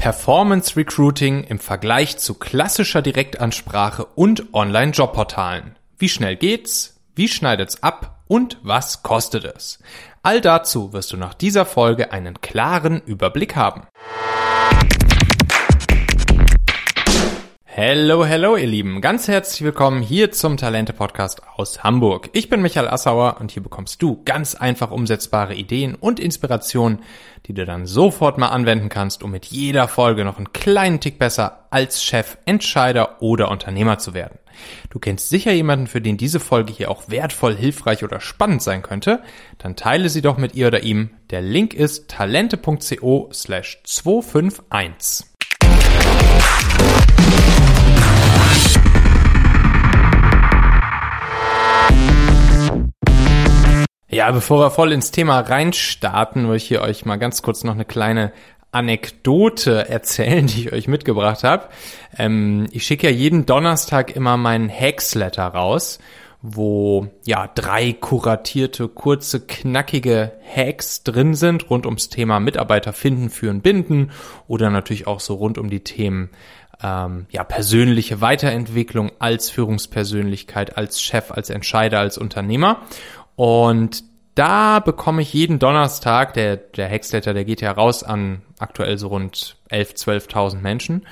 Performance Recruiting im Vergleich zu klassischer Direktansprache und Online-Jobportalen. Wie schnell geht's? Wie schneidet's ab? Und was kostet es? All dazu wirst du nach dieser Folge einen klaren Überblick haben. Hello, hello, ihr Lieben. Ganz herzlich willkommen hier zum Talente Podcast aus Hamburg. Ich bin Michael Assauer und hier bekommst du ganz einfach umsetzbare Ideen und Inspirationen, die du dann sofort mal anwenden kannst, um mit jeder Folge noch einen kleinen Tick besser als Chef, Entscheider oder Unternehmer zu werden. Du kennst sicher jemanden, für den diese Folge hier auch wertvoll, hilfreich oder spannend sein könnte. Dann teile sie doch mit ihr oder ihm. Der Link ist talente.co slash 251. Ja, bevor wir voll ins Thema reinstarten, will ich hier euch mal ganz kurz noch eine kleine Anekdote erzählen, die ich euch mitgebracht habe. Ähm, ich schicke ja jeden Donnerstag immer meinen Hacksletter raus, wo ja drei kuratierte, kurze, knackige Hacks drin sind rund ums Thema Mitarbeiter finden, führen, binden oder natürlich auch so rund um die Themen ähm, ja persönliche Weiterentwicklung als Führungspersönlichkeit, als Chef, als Entscheider, als Unternehmer. Und da bekomme ich jeden Donnerstag, der, der Hexletter, der geht ja raus an aktuell so rund 11, 12.000 Menschen.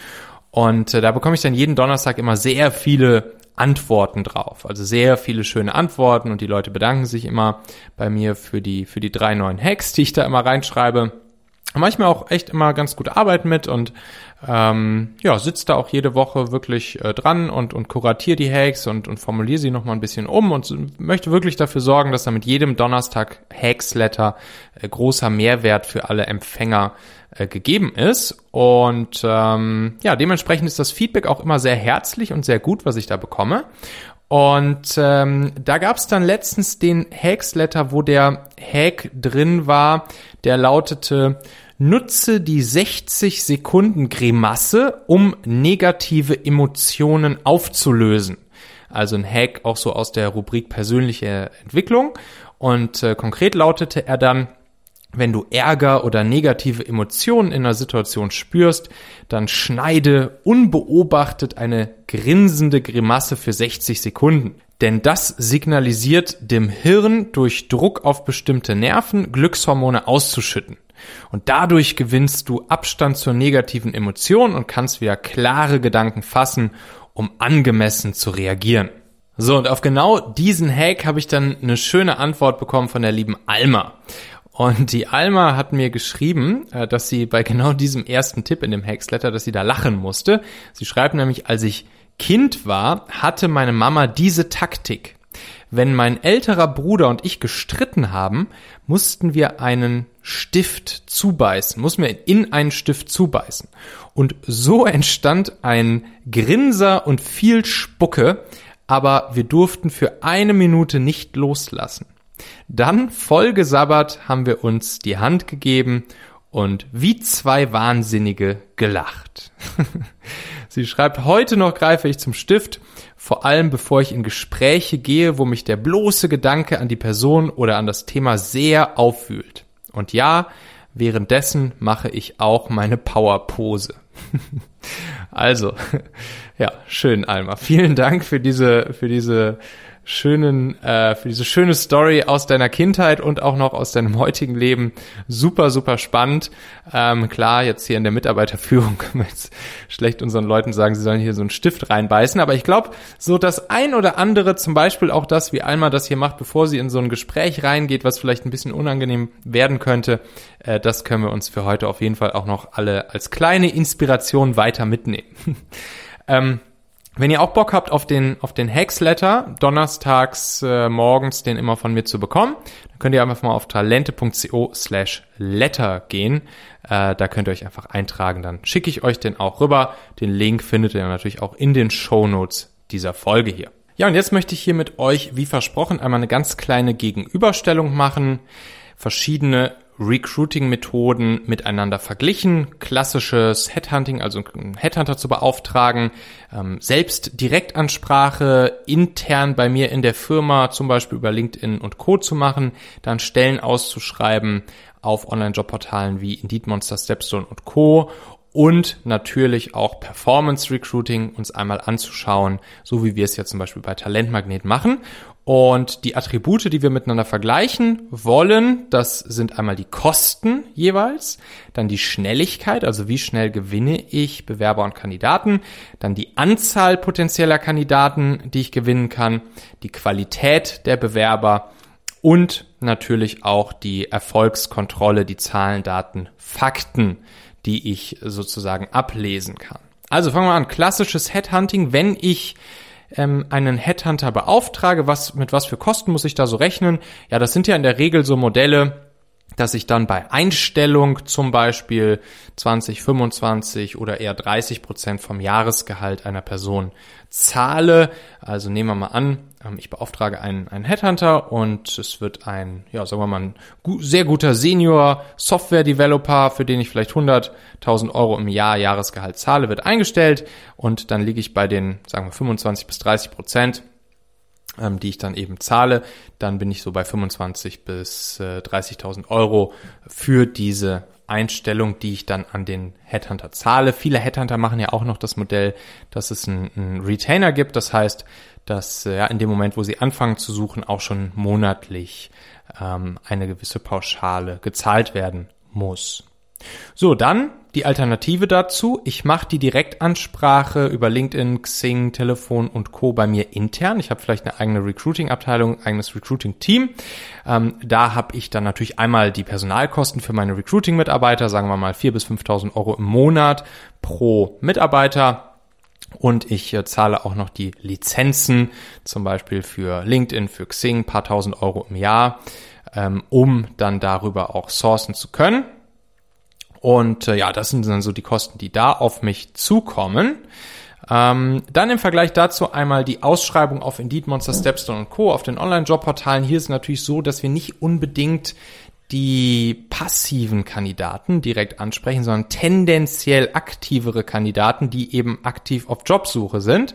Und äh, da bekomme ich dann jeden Donnerstag immer sehr viele Antworten drauf. Also sehr viele schöne Antworten und die Leute bedanken sich immer bei mir für die, für die drei neuen Hacks, die ich da immer reinschreibe manchmal auch echt immer ganz gute Arbeit mit und ähm, ja, sitzt da auch jede Woche wirklich äh, dran und, und kuratiere die Hacks und, und formuliere sie nochmal ein bisschen um und möchte wirklich dafür sorgen, dass da mit jedem Donnerstag Hacks-Letter äh, großer Mehrwert für alle Empfänger äh, gegeben ist. Und ähm, ja, dementsprechend ist das Feedback auch immer sehr herzlich und sehr gut, was ich da bekomme. Und ähm, da gab es dann letztens den Hacks-Letter, wo der Hack drin war, der lautete, nutze die 60 Sekunden Grimasse, um negative Emotionen aufzulösen. Also ein Hack auch so aus der Rubrik persönliche Entwicklung. Und äh, konkret lautete er dann, wenn du Ärger oder negative Emotionen in einer Situation spürst, dann schneide unbeobachtet eine grinsende Grimasse für 60 Sekunden. Denn das signalisiert dem Hirn durch Druck auf bestimmte Nerven Glückshormone auszuschütten. Und dadurch gewinnst du Abstand zur negativen Emotion und kannst wieder klare Gedanken fassen, um angemessen zu reagieren. So, und auf genau diesen Hack habe ich dann eine schöne Antwort bekommen von der lieben Alma. Und die Alma hat mir geschrieben, äh, dass sie bei genau diesem ersten Tipp in dem Hexletter, dass sie da lachen musste. Sie schreibt nämlich, als ich Kind war, hatte meine Mama diese Taktik. Wenn mein älterer Bruder und ich gestritten haben, mussten wir einen Stift zubeißen, mussten wir in einen Stift zubeißen. Und so entstand ein Grinser und viel Spucke, aber wir durften für eine Minute nicht loslassen. Dann, vollgesabbert, haben wir uns die Hand gegeben und wie zwei Wahnsinnige gelacht. Sie schreibt, heute noch greife ich zum Stift, vor allem bevor ich in Gespräche gehe, wo mich der bloße Gedanke an die Person oder an das Thema sehr auffühlt. Und ja, währenddessen mache ich auch meine Powerpose. also, ja, schön, Alma. Vielen Dank für diese, für diese schönen, äh, für diese schöne Story aus deiner Kindheit und auch noch aus deinem heutigen Leben. Super, super spannend. Ähm, klar, jetzt hier in der Mitarbeiterführung können wir jetzt schlecht unseren Leuten sagen, sie sollen hier so einen Stift reinbeißen. Aber ich glaube, so das ein oder andere, zum Beispiel auch das, wie Alma das hier macht, bevor sie in so ein Gespräch reingeht, was vielleicht ein bisschen unangenehm werden könnte, äh, das können wir uns für heute auf jeden Fall auch noch alle als kleine Inspiration weiter mitnehmen. ähm, wenn ihr auch Bock habt auf den, auf den Hexletter, donnerstags äh, morgens den immer von mir zu bekommen, dann könnt ihr einfach mal auf talente.co slash letter gehen. Äh, da könnt ihr euch einfach eintragen, dann schicke ich euch den auch rüber. Den Link findet ihr natürlich auch in den Show Notes dieser Folge hier. Ja, und jetzt möchte ich hier mit euch, wie versprochen, einmal eine ganz kleine Gegenüberstellung machen. Verschiedene Recruiting-Methoden miteinander verglichen, klassisches Headhunting, also einen Headhunter zu beauftragen, ähm, selbst Direktansprache intern bei mir in der Firma, zum Beispiel über LinkedIn und Co. zu machen, dann Stellen auszuschreiben auf Online-Jobportalen wie Indeed, Monster, Stepstone und Co. und natürlich auch Performance Recruiting uns einmal anzuschauen, so wie wir es ja zum Beispiel bei Talentmagnet machen. Und die Attribute, die wir miteinander vergleichen wollen, das sind einmal die Kosten jeweils, dann die Schnelligkeit, also wie schnell gewinne ich Bewerber und Kandidaten, dann die Anzahl potenzieller Kandidaten, die ich gewinnen kann, die Qualität der Bewerber und natürlich auch die Erfolgskontrolle, die Zahlen, Daten, Fakten, die ich sozusagen ablesen kann. Also fangen wir an. Klassisches Headhunting, wenn ich ähm, einen Headhunter beauftrage, was, mit was für Kosten muss ich da so rechnen? Ja, das sind ja in der Regel so Modelle, dass ich dann bei Einstellung zum Beispiel 20, 25 oder eher 30 Prozent vom Jahresgehalt einer Person zahle. Also nehmen wir mal an, ich beauftrage einen, einen Headhunter und es wird ein, ja, sagen wir mal, ein sehr guter Senior Software Developer, für den ich vielleicht 100.000 Euro im Jahr Jahresgehalt zahle, wird eingestellt und dann liege ich bei den, sagen wir, 25 bis 30 Prozent ähm, die ich dann eben zahle, dann bin ich so bei 25 bis äh, 30.000 Euro für diese Einstellung, die ich dann an den Headhunter zahle. Viele Headhunter machen ja auch noch das Modell, dass es einen Retainer gibt. Das heißt, dass äh, ja, in dem Moment, wo sie anfangen zu suchen, auch schon monatlich ähm, eine gewisse Pauschale gezahlt werden muss. So, dann die Alternative dazu. Ich mache die Direktansprache über LinkedIn, Xing, Telefon und Co. bei mir intern. Ich habe vielleicht eine eigene Recruiting-Abteilung, eigenes Recruiting-Team. Ähm, da habe ich dann natürlich einmal die Personalkosten für meine Recruiting-Mitarbeiter, sagen wir mal 4.000 bis 5.000 Euro im Monat pro Mitarbeiter. Und ich äh, zahle auch noch die Lizenzen, zum Beispiel für LinkedIn, für Xing, paar tausend Euro im Jahr, ähm, um dann darüber auch sourcen zu können. Und äh, ja, das sind dann so die Kosten, die da auf mich zukommen. Ähm, dann im Vergleich dazu einmal die Ausschreibung auf Indeed, Monster, Stepstone und Co. auf den Online-Jobportalen. Hier ist es natürlich so, dass wir nicht unbedingt die passiven Kandidaten direkt ansprechen, sondern tendenziell aktivere Kandidaten, die eben aktiv auf Jobsuche sind.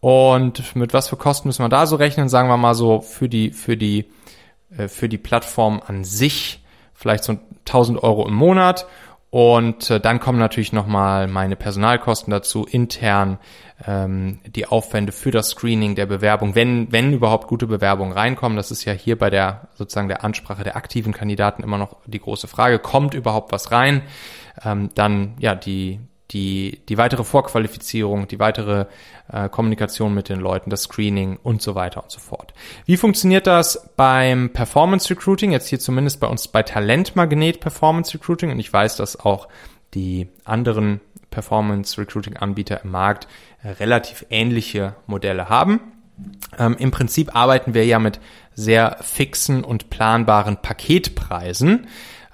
Und mit was für Kosten müssen wir da so rechnen? Sagen wir mal so für die, für die, äh, für die Plattform an sich vielleicht so 1000 Euro im Monat und äh, dann kommen natürlich nochmal meine Personalkosten dazu, intern ähm, die Aufwände für das Screening der Bewerbung, wenn, wenn überhaupt gute Bewerbungen reinkommen. Das ist ja hier bei der sozusagen der Ansprache der aktiven Kandidaten immer noch die große Frage, kommt überhaupt was rein? Ähm, dann ja die, die, die weitere Vorqualifizierung, die weitere äh, Kommunikation mit den Leuten, das Screening und so weiter und so fort. Wie funktioniert das beim Performance Recruiting? Jetzt hier zumindest bei uns bei Talentmagnet Performance Recruiting und ich weiß, dass auch die anderen Performance Recruiting Anbieter im Markt relativ ähnliche Modelle haben. Ähm, Im Prinzip arbeiten wir ja mit sehr fixen und planbaren Paketpreisen.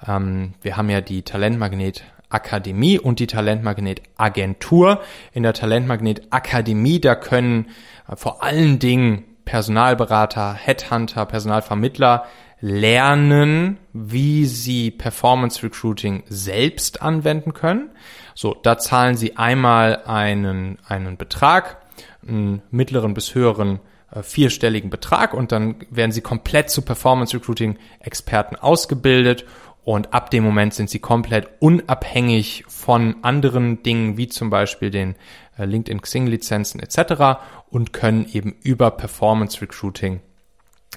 Ähm, wir haben ja die Talentmagnet Akademie und die Talentmagnet Agentur. In der Talentmagnet Akademie, da können äh, vor allen Dingen Personalberater, Headhunter, Personalvermittler lernen, wie sie Performance Recruiting selbst anwenden können. So, da zahlen sie einmal einen, einen Betrag, einen mittleren bis höheren äh, vierstelligen Betrag und dann werden sie komplett zu Performance Recruiting Experten ausgebildet und ab dem Moment sind sie komplett unabhängig von anderen Dingen, wie zum Beispiel den äh, LinkedIn Xing Lizenzen etc. und können eben über Performance Recruiting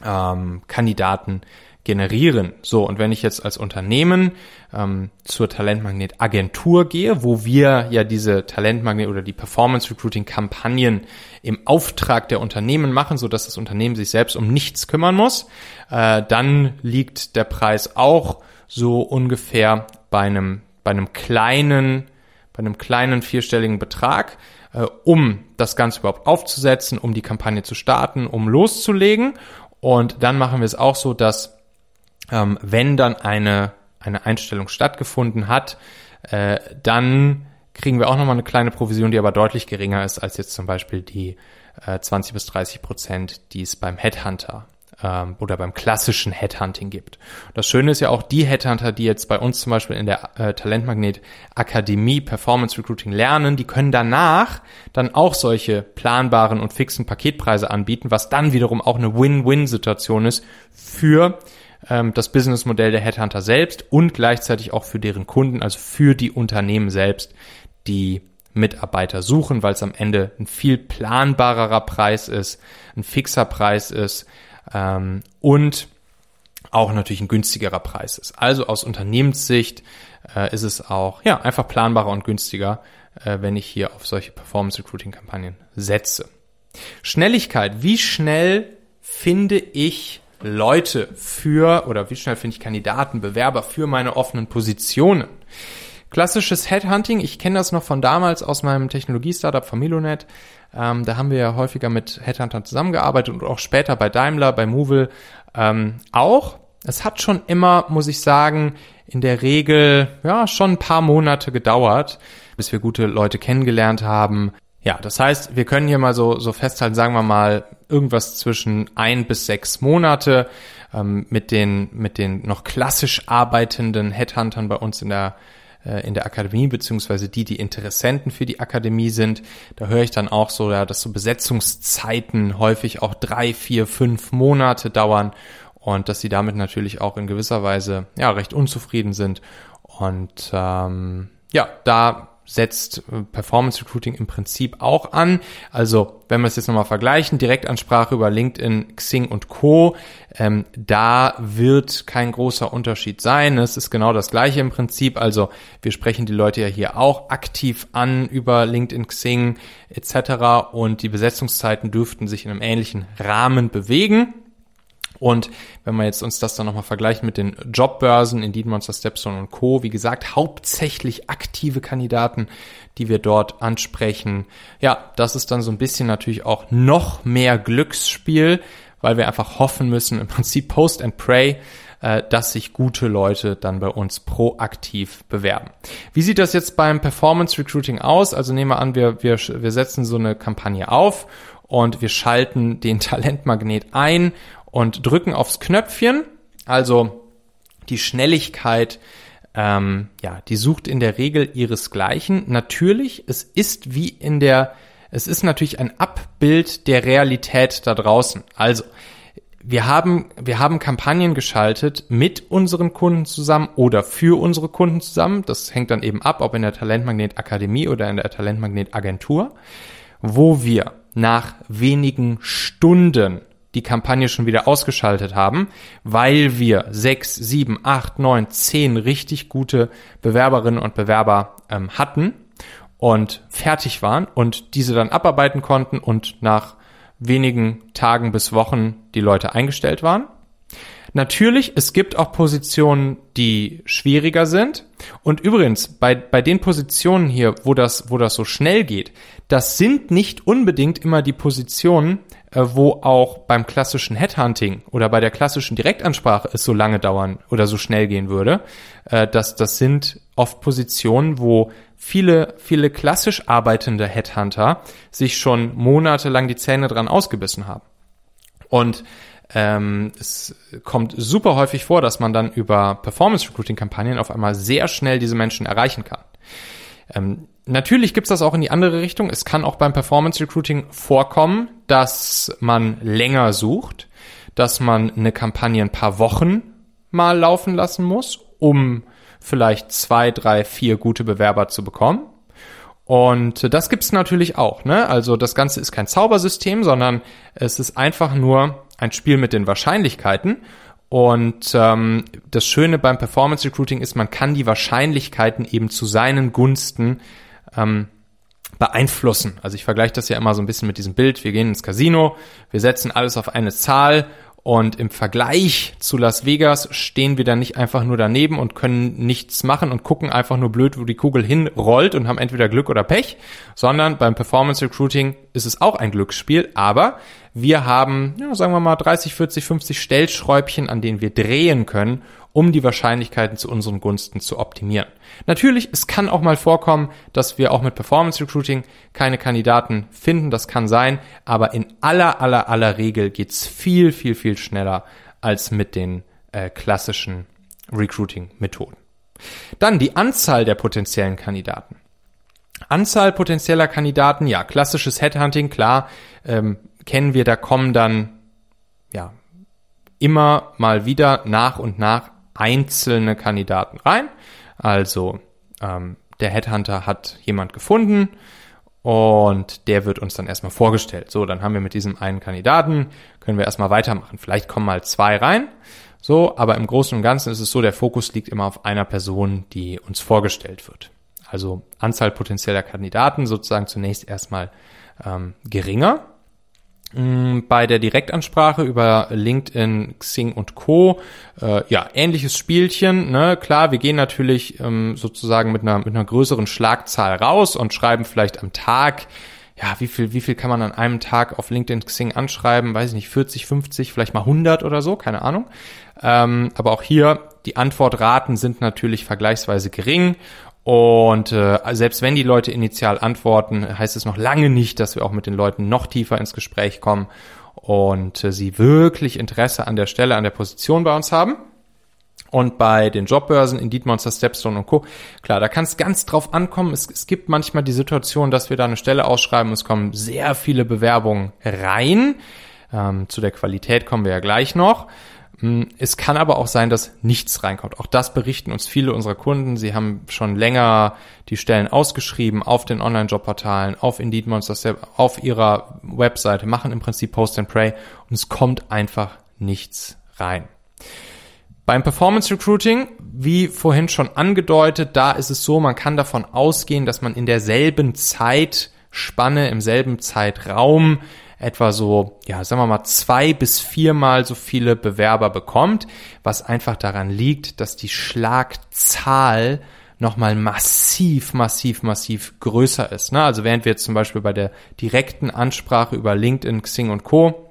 ähm, Kandidaten generieren. So, und wenn ich jetzt als Unternehmen ähm, zur Talentmagnet Agentur gehe, wo wir ja diese Talentmagnet oder die Performance Recruiting Kampagnen im Auftrag der Unternehmen machen, so dass das Unternehmen sich selbst um nichts kümmern muss, äh, dann liegt der Preis auch so ungefähr bei einem, bei einem kleinen, bei einem kleinen vierstelligen Betrag, äh, um das Ganze überhaupt aufzusetzen, um die Kampagne zu starten, um loszulegen. Und dann machen wir es auch so, dass ähm, wenn dann eine, eine Einstellung stattgefunden hat, äh, dann kriegen wir auch nochmal eine kleine Provision, die aber deutlich geringer ist als jetzt zum Beispiel die äh, 20 bis 30 Prozent, die es beim Headhunter ähm, oder beim klassischen Headhunting gibt. Das Schöne ist ja auch, die Headhunter, die jetzt bei uns zum Beispiel in der äh, Talentmagnet Akademie Performance Recruiting lernen, die können danach dann auch solche planbaren und fixen Paketpreise anbieten, was dann wiederum auch eine Win-Win-Situation ist für ähm, das Businessmodell der Headhunter selbst und gleichzeitig auch für deren Kunden, also für die Unternehmen selbst, die Mitarbeiter suchen, weil es am Ende ein viel planbarerer Preis ist, ein fixer Preis ist ähm, und auch natürlich ein günstigerer Preis ist. Also aus Unternehmenssicht äh, ist es auch ja einfach planbarer und günstiger, äh, wenn ich hier auf solche Performance Recruiting Kampagnen setze. Schnelligkeit. Wie schnell finde ich Leute für oder wie schnell finde ich Kandidaten, Bewerber für meine offenen Positionen? Klassisches Headhunting, ich kenne das noch von damals aus meinem Technologie-Startup Familonet. Ähm, da haben wir ja häufiger mit Headhuntern zusammengearbeitet und auch später bei Daimler, bei Movil ähm, auch. Es hat schon immer, muss ich sagen, in der Regel ja schon ein paar Monate gedauert, bis wir gute Leute kennengelernt haben. Ja, das heißt, wir können hier mal so, so festhalten, sagen wir mal, irgendwas zwischen ein bis sechs Monate ähm, mit den, mit den noch klassisch arbeitenden Headhuntern bei uns in der äh, in der Akademie, beziehungsweise die, die Interessenten für die Akademie sind. Da höre ich dann auch so, ja, dass so Besetzungszeiten häufig auch drei, vier, fünf Monate dauern und dass sie damit natürlich auch in gewisser Weise ja recht unzufrieden sind. Und ähm, ja, da setzt äh, Performance Recruiting im Prinzip auch an. Also wenn wir es jetzt nochmal vergleichen, Direktansprache über LinkedIn, Xing und Co., ähm, da wird kein großer Unterschied sein. Es ist genau das gleiche im Prinzip. Also wir sprechen die Leute ja hier auch aktiv an über LinkedIn, Xing etc. Und die Besetzungszeiten dürften sich in einem ähnlichen Rahmen bewegen. Und wenn wir jetzt uns das dann nochmal vergleichen mit den Jobbörsen, Indeed Monster, Stepstone und Co., wie gesagt, hauptsächlich aktive Kandidaten, die wir dort ansprechen. Ja, das ist dann so ein bisschen natürlich auch noch mehr Glücksspiel, weil wir einfach hoffen müssen, im Prinzip Post and Pray, äh, dass sich gute Leute dann bei uns proaktiv bewerben. Wie sieht das jetzt beim Performance Recruiting aus? Also nehmen wir an, wir, wir, wir setzen so eine Kampagne auf und wir schalten den Talentmagnet ein und drücken aufs Knöpfchen. Also die Schnelligkeit, ähm, ja, die sucht in der Regel ihresgleichen. Natürlich, es ist wie in der, es ist natürlich ein Abbild der Realität da draußen. Also wir haben, wir haben Kampagnen geschaltet mit unseren Kunden zusammen oder für unsere Kunden zusammen. Das hängt dann eben ab, ob in der Talentmagnet Akademie oder in der Talentmagnet Agentur, wo wir nach wenigen Stunden die Kampagne schon wieder ausgeschaltet haben, weil wir sechs, sieben, acht, neun, zehn richtig gute Bewerberinnen und Bewerber ähm, hatten und fertig waren und diese dann abarbeiten konnten und nach wenigen Tagen bis Wochen die Leute eingestellt waren. Natürlich, es gibt auch Positionen, die schwieriger sind. Und übrigens, bei, bei den Positionen hier, wo das, wo das so schnell geht, das sind nicht unbedingt immer die Positionen, wo auch beim klassischen Headhunting oder bei der klassischen Direktansprache es so lange dauern oder so schnell gehen würde. Äh, das, das sind oft Positionen, wo viele, viele klassisch arbeitende Headhunter sich schon monatelang die Zähne dran ausgebissen haben. Und ähm, es kommt super häufig vor, dass man dann über Performance-Recruiting-Kampagnen auf einmal sehr schnell diese Menschen erreichen kann. Ähm, natürlich gibt's das auch in die andere Richtung. Es kann auch beim Performance Recruiting vorkommen, dass man länger sucht, dass man eine Kampagne ein paar Wochen mal laufen lassen muss, um vielleicht zwei, drei, vier gute Bewerber zu bekommen. Und das gibt's natürlich auch. Ne? Also das Ganze ist kein Zaubersystem, sondern es ist einfach nur ein Spiel mit den Wahrscheinlichkeiten. Und ähm, das Schöne beim Performance Recruiting ist, man kann die Wahrscheinlichkeiten eben zu seinen Gunsten ähm, beeinflussen. Also ich vergleiche das ja immer so ein bisschen mit diesem Bild. Wir gehen ins Casino, wir setzen alles auf eine Zahl und im Vergleich zu Las Vegas stehen wir dann nicht einfach nur daneben und können nichts machen und gucken einfach nur blöd, wo die Kugel hinrollt und haben entweder Glück oder Pech, sondern beim Performance Recruiting ist es auch ein Glücksspiel, aber wir haben, ja, sagen wir mal 30, 40, 50 Stellschräubchen, an denen wir drehen können, um die Wahrscheinlichkeiten zu unseren Gunsten zu optimieren. Natürlich, es kann auch mal vorkommen, dass wir auch mit Performance Recruiting keine Kandidaten finden, das kann sein, aber in aller, aller, aller Regel geht's viel, viel, viel schneller als mit den äh, klassischen Recruiting-Methoden. Dann die Anzahl der potenziellen Kandidaten. Anzahl potenzieller Kandidaten, ja, klassisches Headhunting, klar, ähm, kennen wir, da kommen dann ja immer mal wieder nach und nach einzelne Kandidaten rein. Also ähm, der Headhunter hat jemand gefunden und der wird uns dann erstmal vorgestellt. So, dann haben wir mit diesem einen Kandidaten, können wir erstmal weitermachen. Vielleicht kommen mal zwei rein. So, aber im Großen und Ganzen ist es so, der Fokus liegt immer auf einer Person, die uns vorgestellt wird. Also Anzahl potenzieller Kandidaten sozusagen zunächst erstmal ähm, geringer. Mm, bei der Direktansprache über LinkedIn, Xing und Co. Äh, ja, ähnliches Spielchen. Ne? Klar, wir gehen natürlich ähm, sozusagen mit einer, mit einer größeren Schlagzahl raus und schreiben vielleicht am Tag, ja, wie viel, wie viel kann man an einem Tag auf LinkedIn, Xing anschreiben? Weiß ich nicht, 40, 50, vielleicht mal 100 oder so, keine Ahnung. Ähm, aber auch hier, die Antwortraten sind natürlich vergleichsweise gering und äh, selbst wenn die Leute initial antworten, heißt es noch lange nicht, dass wir auch mit den Leuten noch tiefer ins Gespräch kommen und äh, sie wirklich Interesse an der Stelle, an der Position bei uns haben. Und bei den Jobbörsen, Indeed Monster, Stepstone und Co. Klar, da kann es ganz drauf ankommen. Es, es gibt manchmal die Situation, dass wir da eine Stelle ausschreiben und es kommen sehr viele Bewerbungen rein. Ähm, zu der Qualität kommen wir ja gleich noch. Hm, es kann aber auch sein, dass nichts reinkommt. Auch das berichten uns viele unserer Kunden. Sie haben schon länger die Stellen ausgeschrieben auf den Online-Job-Portalen, auf Indeed Monsters, auf ihrer Webseite, machen im Prinzip Post and Pray und es kommt einfach nichts rein. Beim Performance Recruiting, wie vorhin schon angedeutet, da ist es so, man kann davon ausgehen, dass man in derselben Zeitspanne, im selben Zeitraum etwa so, ja, sagen wir mal, zwei bis viermal so viele Bewerber bekommt, was einfach daran liegt, dass die Schlagzahl nochmal massiv, massiv, massiv größer ist. Ne? Also während wir jetzt zum Beispiel bei der direkten Ansprache über LinkedIn, Xing und Co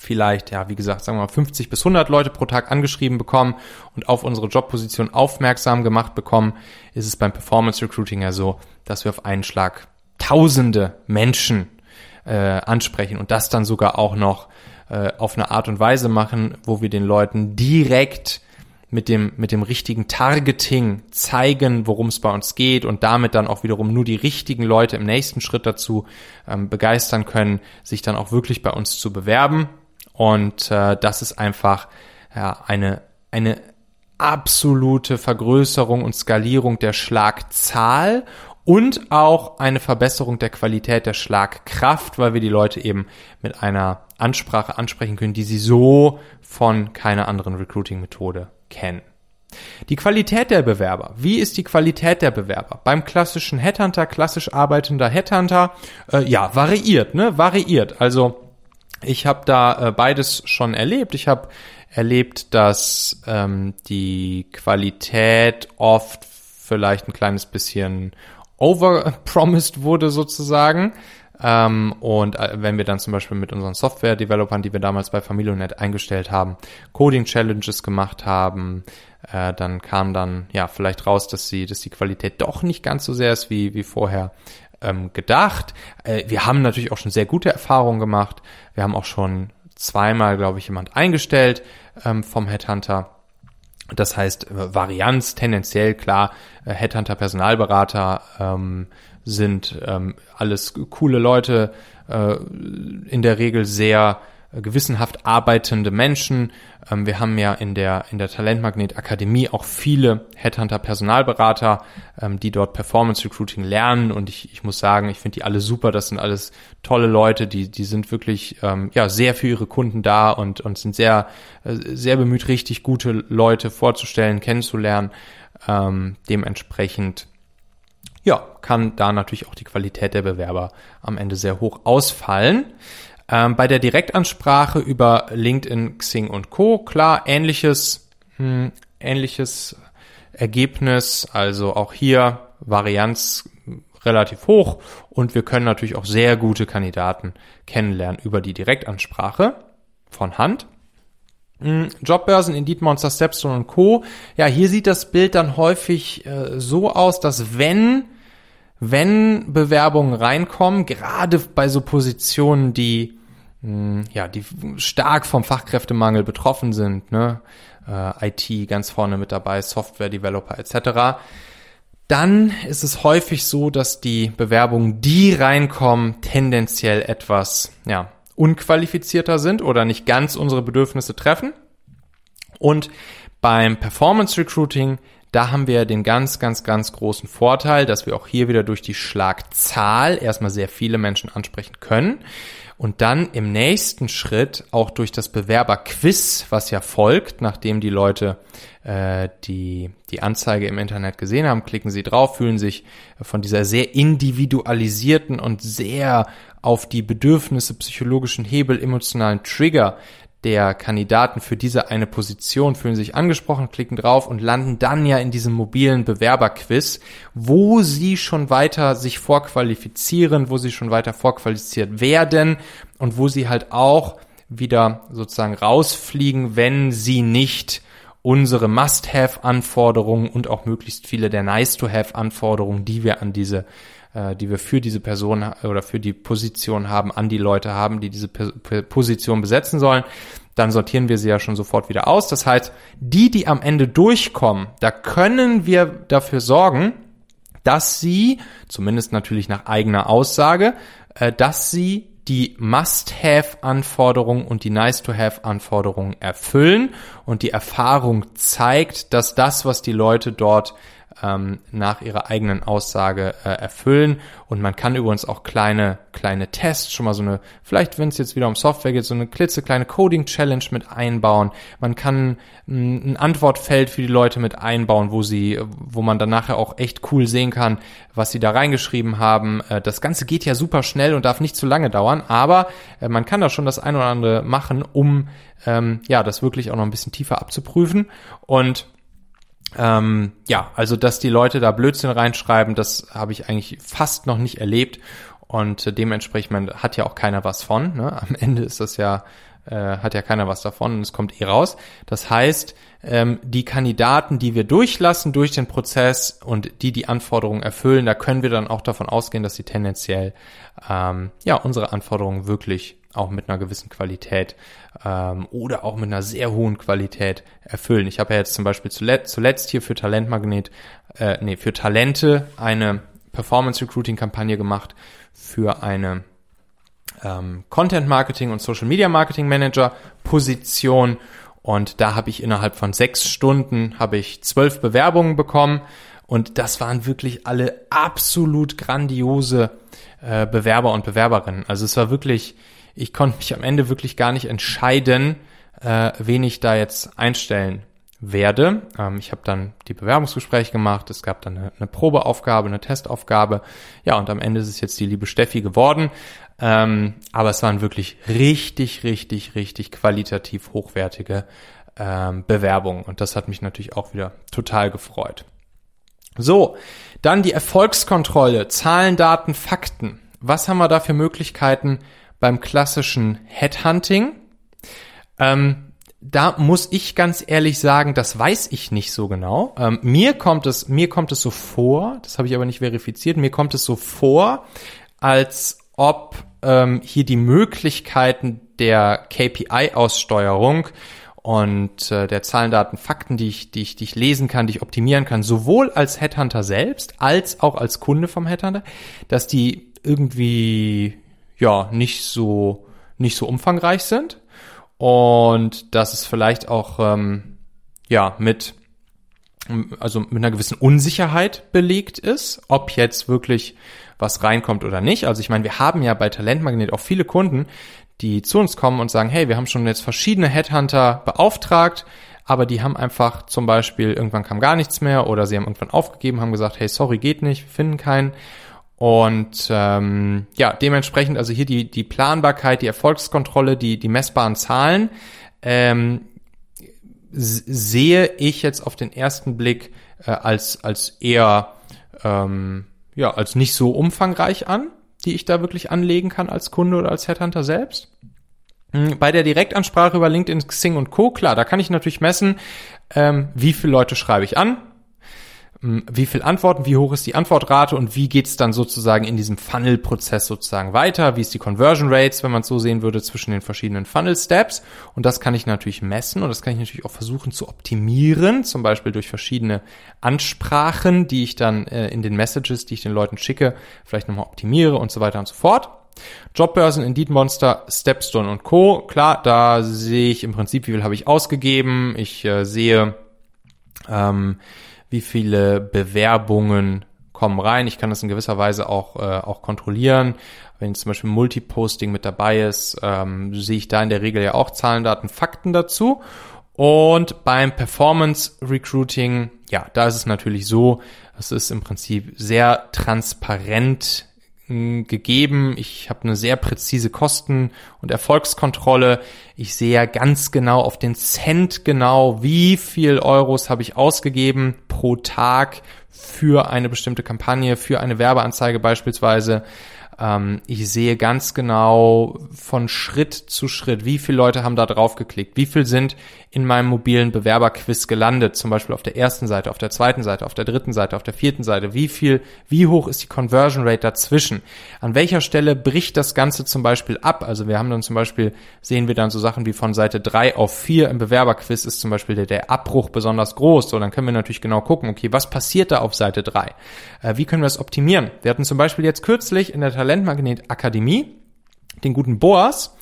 vielleicht, ja, wie gesagt, sagen wir mal 50 bis 100 Leute pro Tag angeschrieben bekommen und auf unsere Jobposition aufmerksam gemacht bekommen, ist es beim Performance Recruiting ja so, dass wir auf einen Schlag tausende Menschen äh, ansprechen und das dann sogar auch noch äh, auf eine Art und Weise machen, wo wir den Leuten direkt mit dem, mit dem richtigen Targeting zeigen, worum es bei uns geht und damit dann auch wiederum nur die richtigen Leute im nächsten Schritt dazu ähm, begeistern können, sich dann auch wirklich bei uns zu bewerben. Und äh, das ist einfach ja, eine, eine absolute Vergrößerung und Skalierung der Schlagzahl und auch eine Verbesserung der Qualität der Schlagkraft, weil wir die Leute eben mit einer Ansprache ansprechen können, die sie so von keiner anderen Recruiting-Methode kennen. Die Qualität der Bewerber. Wie ist die Qualität der Bewerber? Beim klassischen Headhunter, klassisch arbeitender Headhunter, äh, ja, variiert, ne? Variiert. Also ich habe da äh, beides schon erlebt. Ich habe erlebt, dass ähm, die Qualität oft vielleicht ein kleines bisschen overpromised wurde sozusagen. Ähm, und äh, wenn wir dann zum Beispiel mit unseren Software-Developern, die wir damals bei Familionet eingestellt haben, Coding-Challenges gemacht haben, äh, dann kam dann ja vielleicht raus, dass sie, dass die Qualität doch nicht ganz so sehr ist wie, wie vorher ähm, gedacht. Äh, wir haben natürlich auch schon sehr gute Erfahrungen gemacht. Wir haben auch schon zweimal, glaube ich, jemand eingestellt ähm, vom Headhunter das heißt, äh, Varianz tendenziell klar, äh, Headhunter, Personalberater ähm, sind ähm, alles coole Leute, äh, in der Regel sehr gewissenhaft arbeitende Menschen. Ähm, wir haben ja in der, in der Talentmagnet Akademie auch viele Headhunter Personalberater, ähm, die dort Performance Recruiting lernen und ich, ich muss sagen, ich finde die alle super. Das sind alles tolle Leute, die, die sind wirklich, ähm, ja, sehr für ihre Kunden da und, und sind sehr, äh, sehr bemüht, richtig gute Leute vorzustellen, kennenzulernen. Dementsprechend ja, kann da natürlich auch die Qualität der Bewerber am Ende sehr hoch ausfallen. Ähm, bei der Direktansprache über LinkedIn, Xing und Co. klar, ähnliches, hm, ähnliches Ergebnis, also auch hier Varianz relativ hoch und wir können natürlich auch sehr gute Kandidaten kennenlernen über die Direktansprache von Hand. Hm, Jobbörsen, Indeed Monster, Stepstone und Co. Ja, hier sieht das Bild dann häufig äh, so aus, dass wenn wenn Bewerbungen reinkommen, gerade bei so Positionen, die ja, die stark vom Fachkräftemangel betroffen sind, ne? Äh, IT ganz vorne mit dabei, Software-Developer etc., dann ist es häufig so, dass die Bewerbungen, die reinkommen, tendenziell etwas ja, unqualifizierter sind oder nicht ganz unsere Bedürfnisse treffen. Und beim Performance Recruiting, da haben wir den ganz, ganz, ganz großen Vorteil, dass wir auch hier wieder durch die Schlagzahl erstmal sehr viele Menschen ansprechen können und dann im nächsten Schritt auch durch das Bewerberquiz, was ja folgt, nachdem die Leute äh, die, die Anzeige im Internet gesehen haben, klicken sie drauf, fühlen sich von dieser sehr individualisierten und sehr auf die Bedürfnisse, psychologischen Hebel, emotionalen Trigger der Kandidaten für diese eine Position fühlen sich angesprochen, klicken drauf und landen dann ja in diesem mobilen Bewerberquiz, wo sie schon weiter sich vorqualifizieren, wo sie schon weiter vorqualifiziert werden und wo sie halt auch wieder sozusagen rausfliegen, wenn sie nicht unsere Must-Have-Anforderungen und auch möglichst viele der Nice-to-Have-Anforderungen, die wir an diese äh, die wir für diese Person oder für die Position haben, an die Leute haben, die diese Position besetzen sollen, dann sortieren wir sie ja schon sofort wieder aus. Das heißt, die, die am Ende durchkommen, da können wir dafür sorgen, dass sie, zumindest natürlich nach eigener Aussage, äh, dass sie die Must-Have-Anforderungen und die Nice-to-Have-Anforderungen erfüllen und die Erfahrung zeigt, dass das, was die Leute dort ähm, nach ihrer eigenen Aussage äh, erfüllen. Und man kann übrigens auch kleine, kleine Tests, schon mal so eine, vielleicht wenn es jetzt wieder um Software geht, so eine klitzekleine Coding-Challenge mit einbauen. Man kann ein, ein Antwortfeld für die Leute mit einbauen, wo sie, wo man dann nachher auch echt cool sehen kann, was sie da reingeschrieben haben. Äh, das Ganze geht ja super schnell und darf nicht zu lange dauern, aber äh, man kann da schon das ein oder andere machen, um ähm, ja das wirklich auch noch ein bisschen tiefer abzuprüfen. Und ähm, ja, also dass die Leute da Blödsinn reinschreiben, das habe ich eigentlich fast noch nicht erlebt und äh, dementsprechend hat ja auch keiner was von. Ne? Am Ende ist das ja äh, hat ja keiner was davon und es kommt eh raus. Das heißt, ähm, die Kandidaten, die wir durchlassen durch den Prozess und die die Anforderungen erfüllen, da können wir dann auch davon ausgehen, dass sie tendenziell ähm, ja unsere Anforderungen wirklich auch mit einer gewissen Qualität ähm, oder auch mit einer sehr hohen Qualität erfüllen. Ich habe ja jetzt zum Beispiel zuletzt, zuletzt hier für Talentmagnet, äh, nee, für Talente eine Performance Recruiting Kampagne gemacht für eine ähm, Content Marketing und Social Media Marketing Manager Position und da habe ich innerhalb von sechs Stunden habe ich zwölf Bewerbungen bekommen und das waren wirklich alle absolut grandiose äh, Bewerber und Bewerberinnen. Also es war wirklich ich konnte mich am Ende wirklich gar nicht entscheiden, äh, wen ich da jetzt einstellen werde. Ähm, ich habe dann die Bewerbungsgespräche gemacht, es gab dann eine, eine, Probeaufgabe, eine Testaufgabe. Ja, und am Ende ist es jetzt die liebe Steffi geworden. Ähm, aber es waren wirklich richtig, richtig, richtig qualitativ hochwertige ähm, Bewerbungen. Und das hat mich natürlich auch wieder total gefreut. So, dann die Erfolgskontrolle, Zahlen, Daten, Fakten. Was haben wir da für Möglichkeiten, beim klassischen Headhunting. Ähm, da muss ich ganz ehrlich sagen, das weiß ich nicht so genau. Ähm, mir kommt es, mir kommt es so vor, das habe ich aber nicht verifiziert, mir kommt es so vor, als ob ähm, hier die Möglichkeiten der KPI-Aussteuerung und äh, der Zahlen, Daten, Fakten, die ich, die, ich, die ich lesen kann, die ich optimieren kann, sowohl als Headhunter selbst als auch als Kunde vom Headhunter, dass die irgendwie ja, nicht so, nicht so umfangreich sind und dass es vielleicht auch, ähm, ja, mit, also mit einer gewissen Unsicherheit belegt ist, ob jetzt wirklich was reinkommt oder nicht. Also ich meine, wir haben ja bei Talentmagnet auch viele Kunden, die zu uns kommen und sagen, hey, wir haben schon jetzt verschiedene Headhunter beauftragt, aber die haben einfach zum Beispiel, irgendwann kam gar nichts mehr oder sie haben irgendwann aufgegeben, haben gesagt, hey, sorry, geht nicht, wir finden keinen. Und ähm, ja, dementsprechend also hier die, die Planbarkeit, die Erfolgskontrolle, die, die messbaren Zahlen, ähm, sehe ich jetzt auf den ersten Blick äh, als, als eher, ähm, ja, als nicht so umfangreich an, die ich da wirklich anlegen kann als Kunde oder als Headhunter selbst. Hm, bei der Direktansprache über LinkedIn, Xing und Co. Klar, da kann ich natürlich messen, ähm, wie viele Leute schreibe ich an, wie viel Antworten, wie hoch ist die Antwortrate und wie geht's dann sozusagen in diesem Funnel-Prozess sozusagen weiter, wie ist die Conversion Rates, wenn man es so sehen würde, zwischen den verschiedenen Funnel-Steps. Und das kann ich natürlich messen und das kann ich natürlich auch versuchen zu optimieren, zum Beispiel durch verschiedene Ansprachen, die ich dann äh, in den Messages, die ich den Leuten schicke, vielleicht nochmal optimiere und so weiter und so fort. Jobbörsen, Indeed Monster, Stepstone und Co. Klar, da sehe ich im Prinzip, wie viel habe ich ausgegeben. Ich äh, sehe, ähm, wie viele Bewerbungen kommen rein. Ich kann das in gewisser Weise auch, äh, auch kontrollieren. Wenn zum Beispiel Multiposting mit dabei ist, ähm, sehe ich da in der Regel ja auch Zahlen, Daten, Fakten dazu. Und beim Performance Recruiting, ja, da ist es natürlich so, es ist im Prinzip sehr transparent gegeben. Ich habe eine sehr präzise Kosten- und Erfolgskontrolle. Ich sehe ja ganz genau auf den Cent genau, wie viel Euros habe ich ausgegeben pro Tag für eine bestimmte Kampagne, für eine Werbeanzeige beispielsweise. Ähm, ich sehe ganz genau von Schritt zu Schritt, wie viele Leute haben da drauf geklickt, wie viel sind in meinem mobilen Bewerberquiz gelandet, zum Beispiel auf der ersten Seite, auf der zweiten Seite, auf der dritten Seite, auf der vierten Seite, wie viel, wie hoch ist die Conversion Rate dazwischen, an welcher Stelle bricht das Ganze zum Beispiel ab, also wir haben dann zum Beispiel, sehen wir dann so Sachen wie von Seite drei auf vier im Bewerberquiz ist zum Beispiel der, der Abbruch besonders groß, so dann können wir natürlich genau gucken, okay, was passiert da auf Seite drei? Äh, wie können wir es optimieren? Wir hatten zum Beispiel jetzt kürzlich in der Talentmagnet Akademie den guten Boas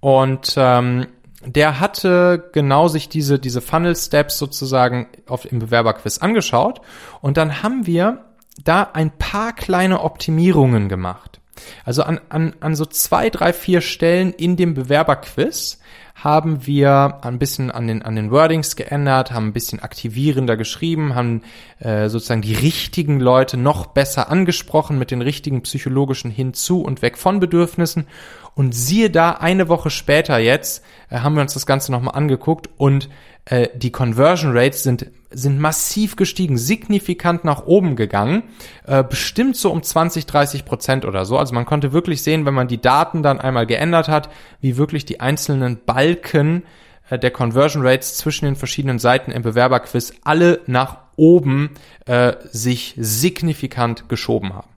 und ähm, der hatte genau sich diese, diese Funnel Steps sozusagen auf, im Bewerberquiz angeschaut und dann haben wir da ein paar kleine Optimierungen gemacht. Also an, an, an so zwei, drei, vier Stellen in dem Bewerberquiz haben wir ein bisschen an den, an den Wordings geändert, haben ein bisschen aktivierender geschrieben, haben äh, sozusagen die richtigen Leute noch besser angesprochen mit den richtigen psychologischen Hinzu- und Weg von Bedürfnissen und siehe da, eine Woche später jetzt äh, haben wir uns das Ganze nochmal angeguckt und äh, die Conversion Rates sind, sind massiv gestiegen, signifikant nach oben gegangen, äh, bestimmt so um 20, 30 Prozent oder so. Also man konnte wirklich sehen, wenn man die Daten dann einmal geändert hat, wie wirklich die einzelnen Balken äh, der Conversion Rates zwischen den verschiedenen Seiten im Bewerberquiz alle nach oben äh, sich signifikant geschoben haben.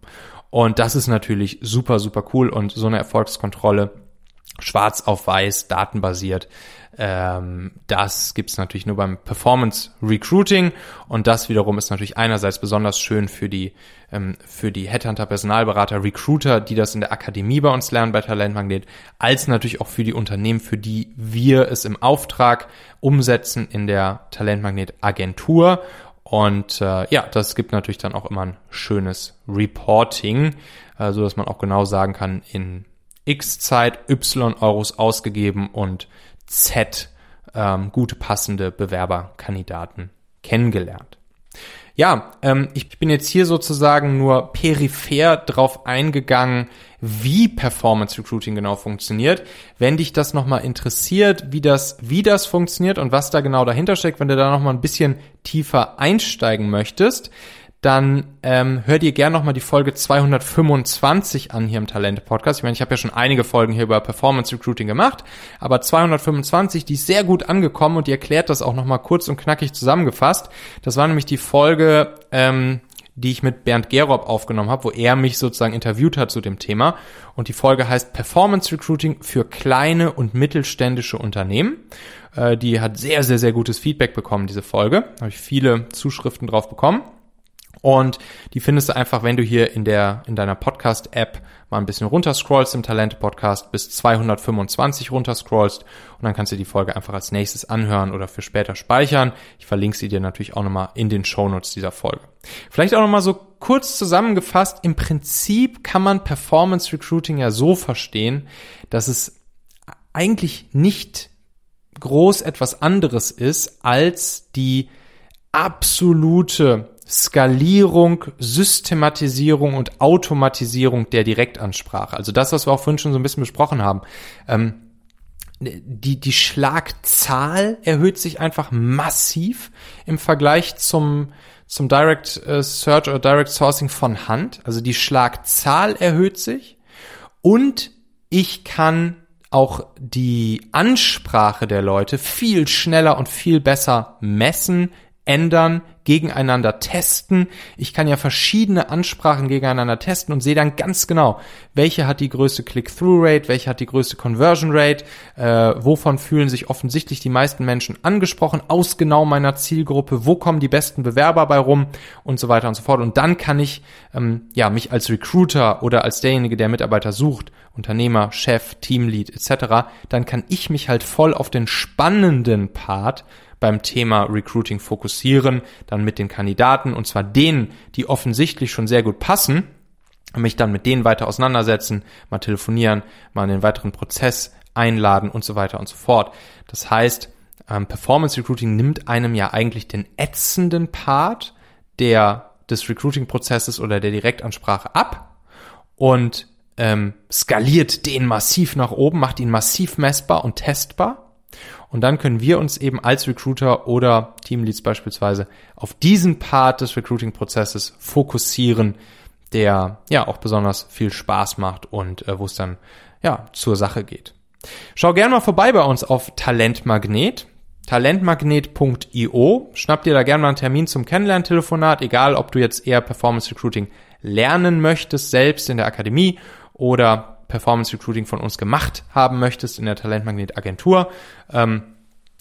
Und das ist natürlich super, super cool und so eine Erfolgskontrolle schwarz auf weiß, datenbasiert. Ähm, das gibt's natürlich nur beim Performance Recruiting und das wiederum ist natürlich einerseits besonders schön für die ähm, für die Headhunter, Personalberater, Recruiter, die das in der Akademie bei uns lernen bei Talentmagnet, als natürlich auch für die Unternehmen, für die wir es im Auftrag umsetzen in der Talentmagnet Agentur. Und äh, ja, das gibt natürlich dann auch immer ein schönes Reporting, äh, so dass man auch genau sagen kann, in X Zeit Y Euros ausgegeben und Z ähm, gute passende Bewerberkandidaten kennengelernt. Ja, ähm, ich bin jetzt hier sozusagen nur peripher drauf eingegangen, wie Performance Recruiting genau funktioniert. Wenn dich das nochmal interessiert, wie das, wie das funktioniert und was da genau dahinter steckt, wenn du da nochmal ein bisschen tiefer einsteigen möchtest, dann ähm, hör dir gerne nochmal die Folge 225 an hier im Talente-Podcast. Ich meine, ich habe ja schon einige Folgen hier über Performance Recruiting gemacht, aber 225, die ist sehr gut angekommen und die erklärt das auch nochmal kurz und knackig zusammengefasst. Das war nämlich die Folge, ähm, die ich mit Bernd Gerob aufgenommen habe, wo er mich sozusagen interviewt hat zu dem Thema. Und die Folge heißt Performance Recruiting für kleine und mittelständische Unternehmen. Äh, die hat sehr, sehr, sehr gutes Feedback bekommen, diese Folge. Da habe ich viele Zuschriften drauf bekommen. Und die findest du einfach, wenn du hier in der, in deiner Podcast-App mal ein bisschen runterscrollst im Talente-Podcast bis 225 runterscrollst und dann kannst du die Folge einfach als nächstes anhören oder für später speichern. Ich verlinke sie dir natürlich auch nochmal in den Shownotes dieser Folge. Vielleicht auch nochmal so kurz zusammengefasst. Im Prinzip kann man Performance Recruiting ja so verstehen, dass es eigentlich nicht groß etwas anderes ist als die absolute Skalierung, Systematisierung und Automatisierung der Direktansprache. Also das, was wir auch vorhin schon so ein bisschen besprochen haben. Ähm, die, die Schlagzahl erhöht sich einfach massiv im Vergleich zum, zum Direct äh, Search oder Direct Sourcing von Hand. Also die Schlagzahl erhöht sich und ich kann auch die Ansprache der Leute viel schneller und viel besser messen, ändern, gegeneinander testen. Ich kann ja verschiedene Ansprachen gegeneinander testen und sehe dann ganz genau, welche hat die größte Click-Through-Rate, welche hat die größte Conversion-Rate, äh, wovon fühlen sich offensichtlich die meisten Menschen angesprochen, aus genau meiner Zielgruppe, wo kommen die besten Bewerber bei rum und so weiter und so fort. Und dann kann ich ähm, ja mich als Recruiter oder als derjenige, der Mitarbeiter sucht, Unternehmer, Chef, Teamlead etc., dann kann ich mich halt voll auf den spannenden Part beim Thema Recruiting fokussieren, dann mit den Kandidaten und zwar denen, die offensichtlich schon sehr gut passen, mich dann mit denen weiter auseinandersetzen, mal telefonieren, mal in den weiteren Prozess einladen und so weiter und so fort. Das heißt, ähm, Performance Recruiting nimmt einem ja eigentlich den ätzenden Part der des Recruiting-Prozesses oder der Direktansprache ab und ähm, skaliert den massiv nach oben, macht ihn massiv messbar und testbar. Und dann können wir uns eben als Recruiter oder Teamleads beispielsweise auf diesen Part des Recruiting-Prozesses fokussieren, der ja auch besonders viel Spaß macht und äh, wo es dann ja zur Sache geht. Schau gerne mal vorbei bei uns auf Talentmagnet talentmagnet.io. Schnapp dir da gerne mal einen Termin zum Kennenlerntelefonat, egal ob du jetzt eher Performance Recruiting lernen möchtest, selbst in der Akademie oder Performance Recruiting von uns gemacht haben möchtest in der Talentmagnet Agentur. Ähm,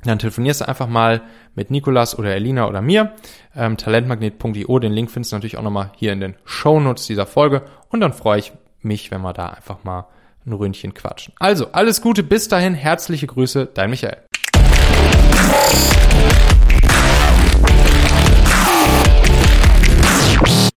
dann telefonierst du einfach mal mit Nikolas oder Elina oder mir. Ähm, talentmagnet.io, den Link findest du natürlich auch nochmal hier in den Show Notes dieser Folge. Und dann freue ich mich, wenn wir da einfach mal ein Ründchen quatschen. Also, alles Gute, bis dahin, herzliche Grüße, dein Michael.